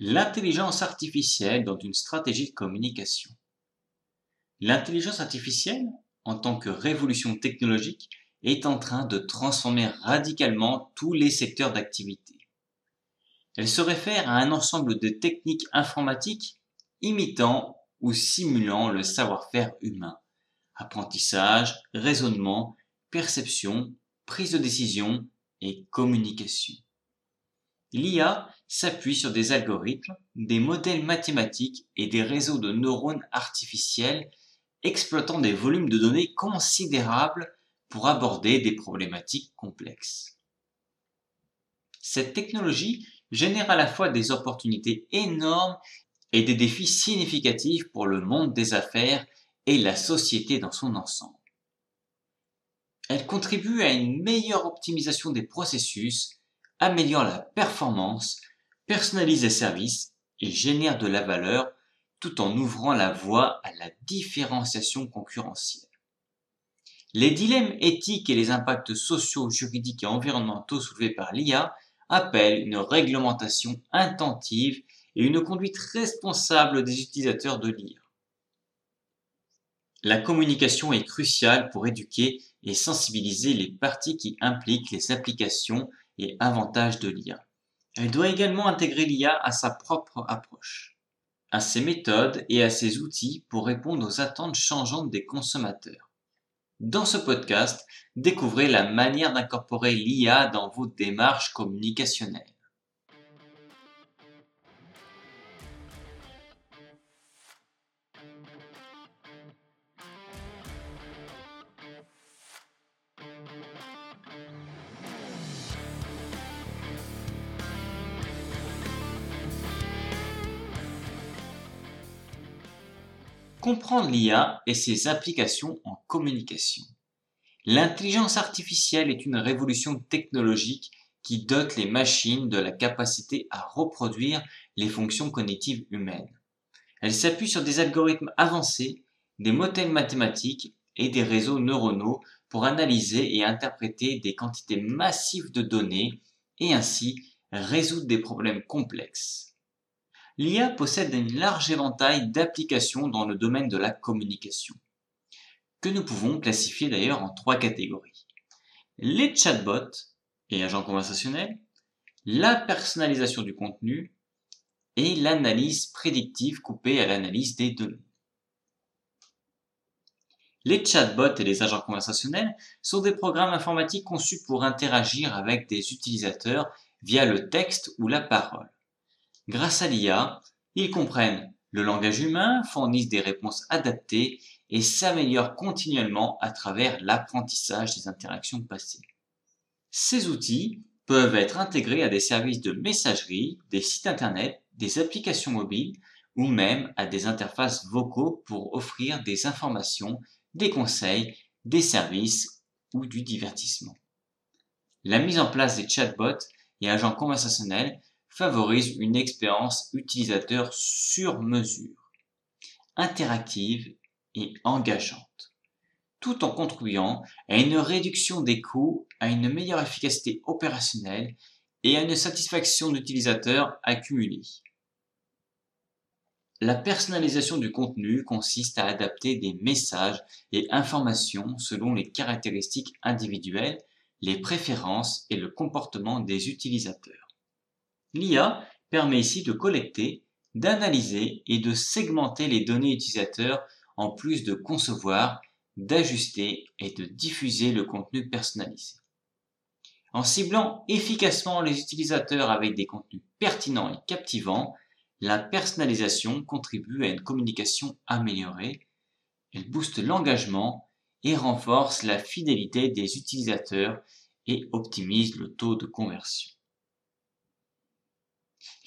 L'intelligence artificielle dans une stratégie de communication. L'intelligence artificielle, en tant que révolution technologique, est en train de transformer radicalement tous les secteurs d'activité. Elle se réfère à un ensemble de techniques informatiques imitant ou simulant le savoir-faire humain. Apprentissage, raisonnement, perception, prise de décision et communication. L'IA s'appuie sur des algorithmes, des modèles mathématiques et des réseaux de neurones artificiels exploitant des volumes de données considérables pour aborder des problématiques complexes. Cette technologie génère à la fois des opportunités énormes et des défis significatifs pour le monde des affaires et la société dans son ensemble. Elle contribue à une meilleure optimisation des processus améliore la performance, personnalise les services et génère de la valeur tout en ouvrant la voie à la différenciation concurrentielle. Les dilemmes éthiques et les impacts sociaux, juridiques et environnementaux soulevés par l'IA appellent une réglementation intentive et une conduite responsable des utilisateurs de l'IA. La communication est cruciale pour éduquer et sensibiliser les parties qui impliquent les applications et avantages de l'IA. Elle doit également intégrer l'IA à sa propre approche, à ses méthodes et à ses outils pour répondre aux attentes changeantes des consommateurs. Dans ce podcast, découvrez la manière d'incorporer l'IA dans vos démarches communicationnelles. Comprendre l'IA et ses applications en communication. L'intelligence artificielle est une révolution technologique qui dote les machines de la capacité à reproduire les fonctions cognitives humaines. Elle s'appuie sur des algorithmes avancés, des modèles mathématiques et des réseaux neuronaux pour analyser et interpréter des quantités massives de données et ainsi résoudre des problèmes complexes l'IA possède un large éventail d'applications dans le domaine de la communication, que nous pouvons classifier d'ailleurs en trois catégories. Les chatbots et agents conversationnels, la personnalisation du contenu et l'analyse prédictive coupée à l'analyse des données. Les chatbots et les agents conversationnels sont des programmes informatiques conçus pour interagir avec des utilisateurs via le texte ou la parole. Grâce à l'IA, ils comprennent le langage humain, fournissent des réponses adaptées et s'améliorent continuellement à travers l'apprentissage des interactions passées. Ces outils peuvent être intégrés à des services de messagerie, des sites internet, des applications mobiles ou même à des interfaces vocaux pour offrir des informations, des conseils, des services ou du divertissement. La mise en place des chatbots et agents conversationnels favorise une expérience utilisateur sur mesure, interactive et engageante, tout en contribuant à une réduction des coûts, à une meilleure efficacité opérationnelle et à une satisfaction d'utilisateur accumulée. La personnalisation du contenu consiste à adapter des messages et informations selon les caractéristiques individuelles, les préférences et le comportement des utilisateurs. L'IA permet ici de collecter, d'analyser et de segmenter les données utilisateurs en plus de concevoir, d'ajuster et de diffuser le contenu personnalisé. En ciblant efficacement les utilisateurs avec des contenus pertinents et captivants, la personnalisation contribue à une communication améliorée, elle booste l'engagement et renforce la fidélité des utilisateurs et optimise le taux de conversion.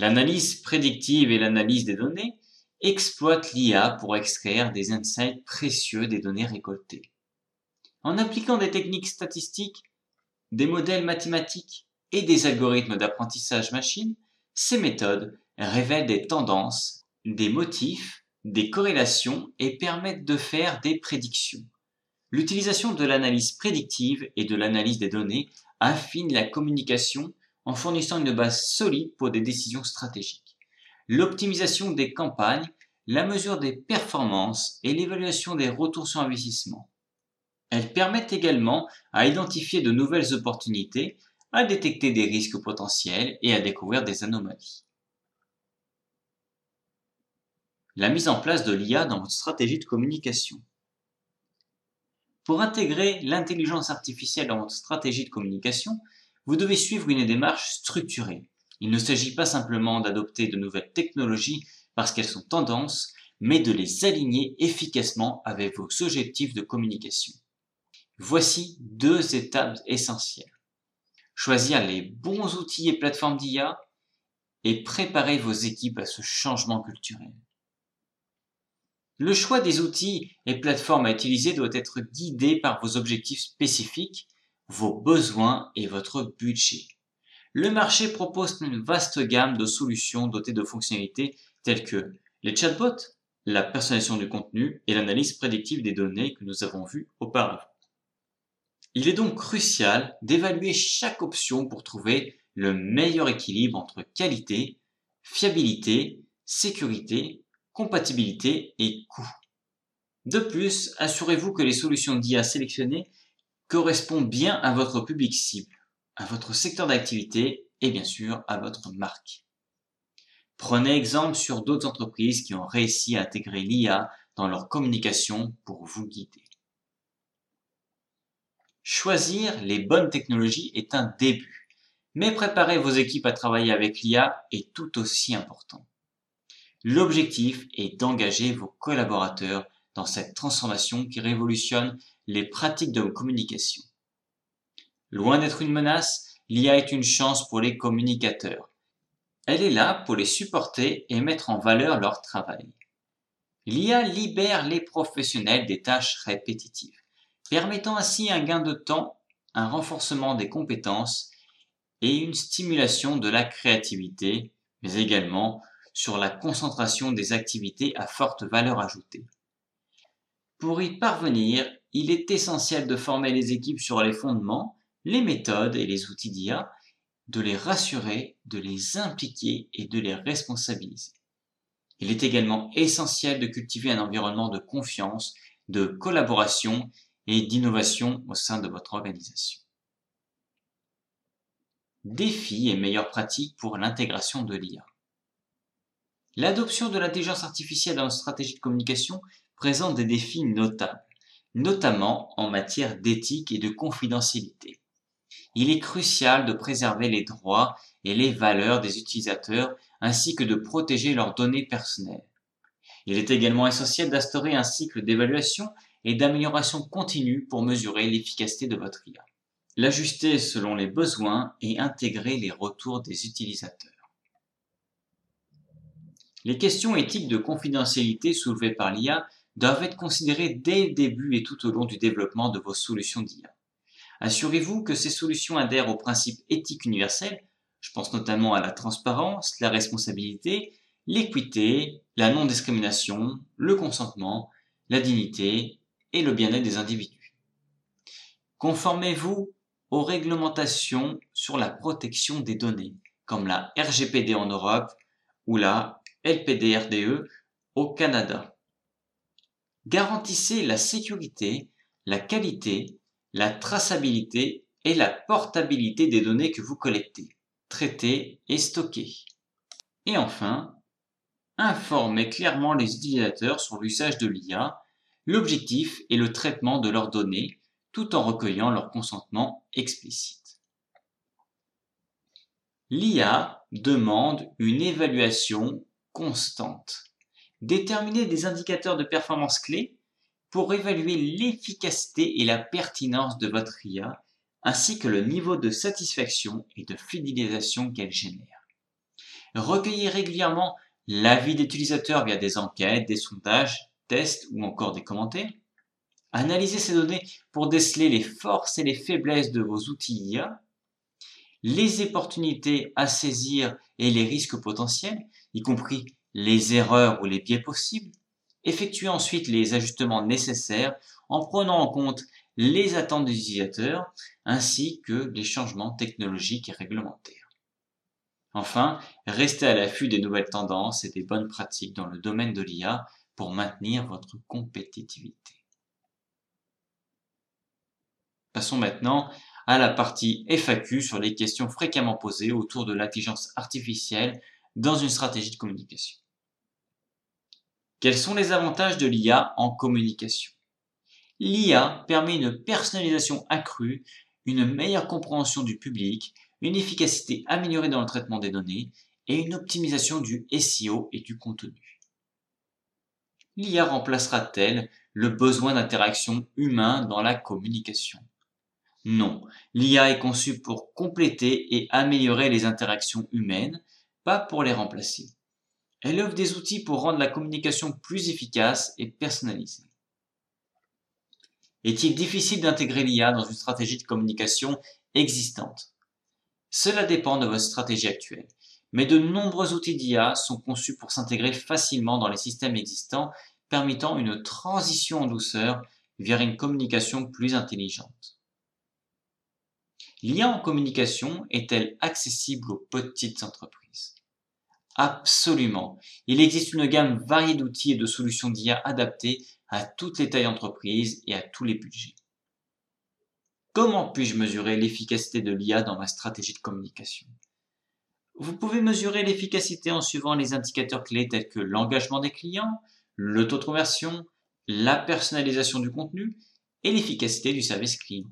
L'analyse prédictive et l'analyse des données exploitent l'IA pour extraire des insights précieux des données récoltées. En appliquant des techniques statistiques, des modèles mathématiques et des algorithmes d'apprentissage machine, ces méthodes révèlent des tendances, des motifs, des corrélations et permettent de faire des prédictions. L'utilisation de l'analyse prédictive et de l'analyse des données affine la communication en fournissant une base solide pour des décisions stratégiques. l'optimisation des campagnes, la mesure des performances et l'évaluation des retours sur investissement. Elles permettent également à identifier de nouvelles opportunités, à détecter des risques potentiels et à découvrir des anomalies. La mise en place de l'IA dans votre stratégie de communication. Pour intégrer l'intelligence artificielle dans votre stratégie de communication, vous devez suivre une démarche structurée. Il ne s'agit pas simplement d'adopter de nouvelles technologies parce qu'elles sont tendances, mais de les aligner efficacement avec vos objectifs de communication. Voici deux étapes essentielles. Choisir les bons outils et plateformes d'IA et préparer vos équipes à ce changement culturel. Le choix des outils et plateformes à utiliser doit être guidé par vos objectifs spécifiques, vos besoins et votre budget. Le marché propose une vaste gamme de solutions dotées de fonctionnalités telles que les chatbots, la personnalisation du contenu et l'analyse prédictive des données que nous avons vues auparavant. Il est donc crucial d'évaluer chaque option pour trouver le meilleur équilibre entre qualité, fiabilité, sécurité, compatibilité et coût. De plus, assurez-vous que les solutions d'IA sélectionnées correspondent bien à votre public cible, à votre secteur d'activité et bien sûr à votre marque. Prenez exemple sur d'autres entreprises qui ont réussi à intégrer l'IA dans leur communication pour vous guider. Choisir les bonnes technologies est un début, mais préparer vos équipes à travailler avec l'IA est tout aussi important. L'objectif est d'engager vos collaborateurs dans cette transformation qui révolutionne les pratiques de communication. Loin d'être une menace, l'IA est une chance pour les communicateurs. Elle est là pour les supporter et mettre en valeur leur travail. L'IA libère les professionnels des tâches répétitives permettant ainsi un gain de temps, un renforcement des compétences et une stimulation de la créativité, mais également sur la concentration des activités à forte valeur ajoutée. Pour y parvenir, il est essentiel de former les équipes sur les fondements, les méthodes et les outils d'IA, de les rassurer, de les impliquer et de les responsabiliser. Il est également essentiel de cultiver un environnement de confiance, de collaboration et d'innovation au sein de votre organisation. Défis et meilleures pratiques pour l'intégration de l'IA. L'adoption de l'intelligence artificielle dans une stratégie de communication présente des défis notables, notamment en matière d'éthique et de confidentialité. Il est crucial de préserver les droits et les valeurs des utilisateurs ainsi que de protéger leurs données personnelles. Il est également essentiel d'instaurer un cycle d'évaluation et d'amélioration continue pour mesurer l'efficacité de votre IA. L'ajuster selon les besoins et intégrer les retours des utilisateurs. Les questions éthiques de confidentialité soulevées par l'IA doivent être considérées dès le début et tout au long du développement de vos solutions d'IA. Assurez-vous que ces solutions adhèrent aux principes éthiques universels, je pense notamment à la transparence, la responsabilité, l'équité, la non-discrimination, le consentement, la dignité et le bien-être des individus. Conformez-vous aux réglementations sur la protection des données, comme la RGPD en Europe ou la LPDRDE au Canada. Garantissez la sécurité, la qualité, la traçabilité et la portabilité des données que vous collectez, traitez et stockez. Et enfin, informez clairement les utilisateurs sur l'usage de l'IA L'objectif est le traitement de leurs données tout en recueillant leur consentement explicite. L'IA demande une évaluation constante. Déterminer des indicateurs de performance clés pour évaluer l'efficacité et la pertinence de votre IA, ainsi que le niveau de satisfaction et de fidélisation qu'elle génère. Recueillir régulièrement l'avis d'utilisateurs via des enquêtes, des sondages, tests ou encore des commentaires. Analysez ces données pour déceler les forces et les faiblesses de vos outils IA, les opportunités à saisir et les risques potentiels, y compris les erreurs ou les biais possibles. Effectuez ensuite les ajustements nécessaires en prenant en compte les attentes des utilisateurs ainsi que les changements technologiques et réglementaires. Enfin, restez à l'affût des nouvelles tendances et des bonnes pratiques dans le domaine de l'IA pour maintenir votre compétitivité. Passons maintenant à la partie FAQ sur les questions fréquemment posées autour de l'intelligence artificielle dans une stratégie de communication. Quels sont les avantages de l'IA en communication? L'IA permet une personnalisation accrue, une meilleure compréhension du public, une efficacité améliorée dans le traitement des données et une optimisation du SEO et du contenu. L'IA remplacera-t-elle le besoin d'interaction humain dans la communication? Non, l'IA est conçue pour compléter et améliorer les interactions humaines, pas pour les remplacer. Elle offre des outils pour rendre la communication plus efficace et personnalisée. Est-il difficile d'intégrer l'IA dans une stratégie de communication existante? Cela dépend de votre stratégie actuelle, mais de nombreux outils d'IA sont conçus pour s'intégrer facilement dans les systèmes existants, permettant une transition en douceur vers une communication plus intelligente. L'IA en communication est-elle accessible aux petites entreprises? Absolument. Il existe une gamme variée d'outils et de solutions d'IA adaptées à toutes les tailles d'entreprise et à tous les budgets. Comment puis-je mesurer l'efficacité de l'IA dans ma stratégie de communication? Vous pouvez mesurer l'efficacité en suivant les indicateurs clés tels que l'engagement des clients, le la personnalisation du contenu et l'efficacité du service client.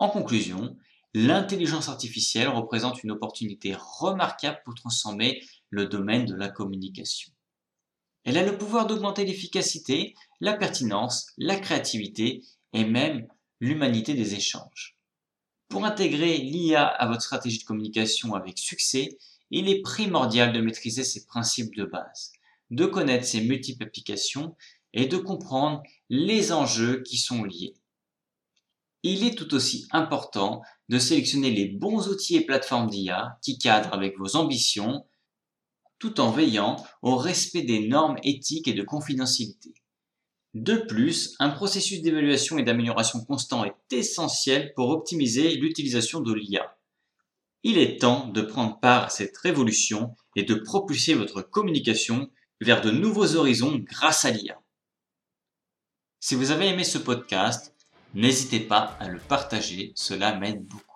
En conclusion, l'intelligence artificielle représente une opportunité remarquable pour transformer le domaine de la communication. Elle a le pouvoir d'augmenter l'efficacité, la pertinence, la créativité et même l'humanité des échanges. Pour intégrer l'IA à votre stratégie de communication avec succès, il est primordial de maîtriser ses principes de base, de connaître ses multiples applications et de comprendre les enjeux qui sont liés. Il est tout aussi important de sélectionner les bons outils et plateformes d'IA qui cadrent avec vos ambitions, tout en veillant au respect des normes éthiques et de confidentialité. De plus, un processus d'évaluation et d'amélioration constant est essentiel pour optimiser l'utilisation de l'IA. Il est temps de prendre part à cette révolution et de propulser votre communication vers de nouveaux horizons grâce à l'IA. Si vous avez aimé ce podcast, n'hésitez pas à le partager, cela m'aide beaucoup.